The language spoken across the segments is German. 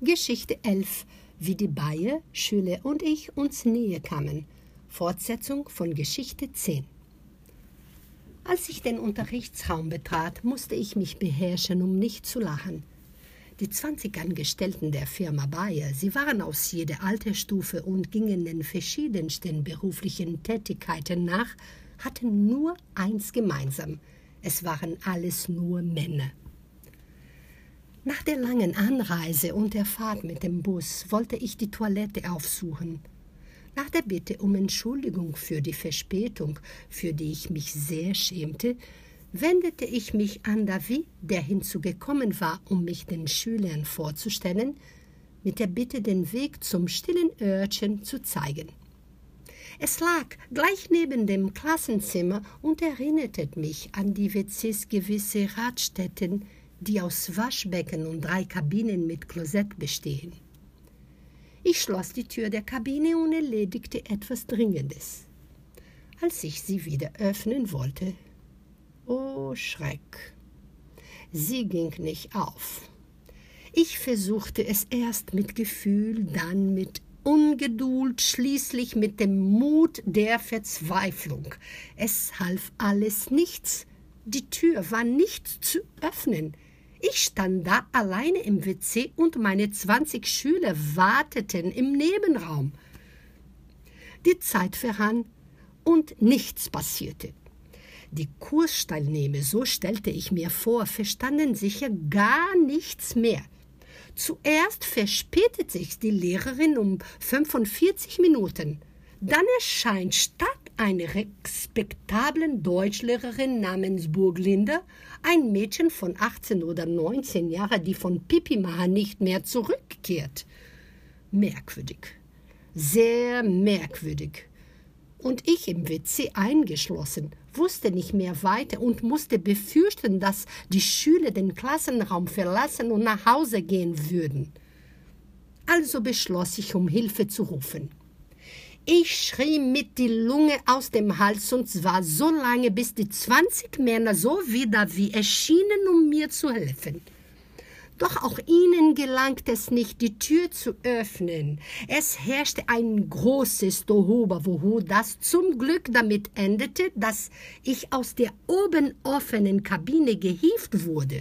Geschichte 11 Wie die Bayer, Schüler und ich uns näher kamen. Fortsetzung von Geschichte 10 Als ich den Unterrichtsraum betrat, musste ich mich beherrschen, um nicht zu lachen. Die 20 Angestellten der Firma Bayer, sie waren aus jeder Altersstufe und gingen den verschiedensten beruflichen Tätigkeiten nach, hatten nur eins gemeinsam. Es waren alles nur Männer. Nach der langen Anreise und der Fahrt mit dem Bus wollte ich die Toilette aufsuchen. Nach der Bitte um Entschuldigung für die Verspätung, für die ich mich sehr schämte, wendete ich mich an David, der hinzugekommen war, um mich den Schülern vorzustellen, mit der Bitte, den Weg zum stillen Örtchen zu zeigen. Es lag gleich neben dem Klassenzimmer und erinnerte mich an die WCs gewisse Radstätten, die aus Waschbecken und drei Kabinen mit Klosett bestehen. Ich schloss die Tür der Kabine und erledigte etwas Dringendes. Als ich sie wieder öffnen wollte, oh Schreck, sie ging nicht auf. Ich versuchte es erst mit Gefühl, dann mit Ungeduld, schließlich mit dem Mut der Verzweiflung. Es half alles nichts. Die Tür war nicht zu öffnen. Ich stand da alleine im WC und meine 20 Schüler warteten im Nebenraum. Die Zeit verrann und nichts passierte. Die Kursteilnehmer, so stellte ich mir vor, verstanden sicher gar nichts mehr. Zuerst verspätet sich die Lehrerin um 45 Minuten. Dann erscheint statt einer respektablen Deutschlehrerin namens Burglinde ein Mädchen von 18 oder 19 Jahren, die von Pipimaha nicht mehr zurückkehrt. Merkwürdig. Sehr merkwürdig. Und ich im WC eingeschlossen, wusste nicht mehr weiter und musste befürchten, dass die Schüler den Klassenraum verlassen und nach Hause gehen würden. Also beschloss ich, um Hilfe zu rufen. Ich schrie mit die Lunge aus dem Hals und zwar so lange, bis die zwanzig Männer so wieder wie erschienen, um mir zu helfen. Doch auch ihnen gelangt es nicht, die Tür zu öffnen. Es herrschte ein großes Tohuwabohu, das zum Glück damit endete, dass ich aus der oben offenen Kabine gehievt wurde.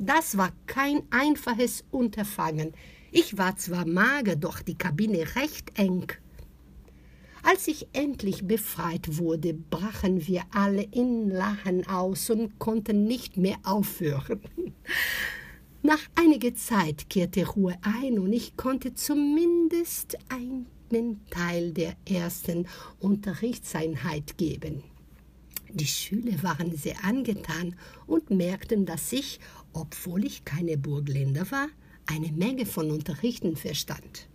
Das war kein einfaches Unterfangen. Ich war zwar mager, doch die Kabine recht eng. Als ich endlich befreit wurde, brachen wir alle in Lachen aus und konnten nicht mehr aufhören. Nach einiger Zeit kehrte Ruhe ein und ich konnte zumindest einen Teil der ersten Unterrichtseinheit geben. Die Schüler waren sehr angetan und merkten, dass ich, obwohl ich keine Burgländer war, eine Menge von Unterrichten verstand.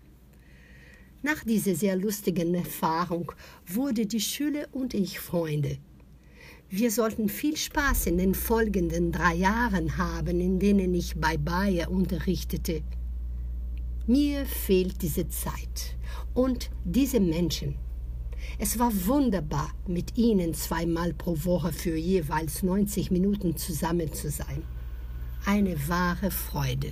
Nach dieser sehr lustigen Erfahrung wurde die Schüler und ich Freunde. Wir sollten viel Spaß in den folgenden drei Jahren haben, in denen ich bei Bayer unterrichtete. Mir fehlt diese Zeit und diese Menschen. Es war wunderbar, mit ihnen zweimal pro Woche für jeweils 90 Minuten zusammen zu sein. Eine wahre Freude.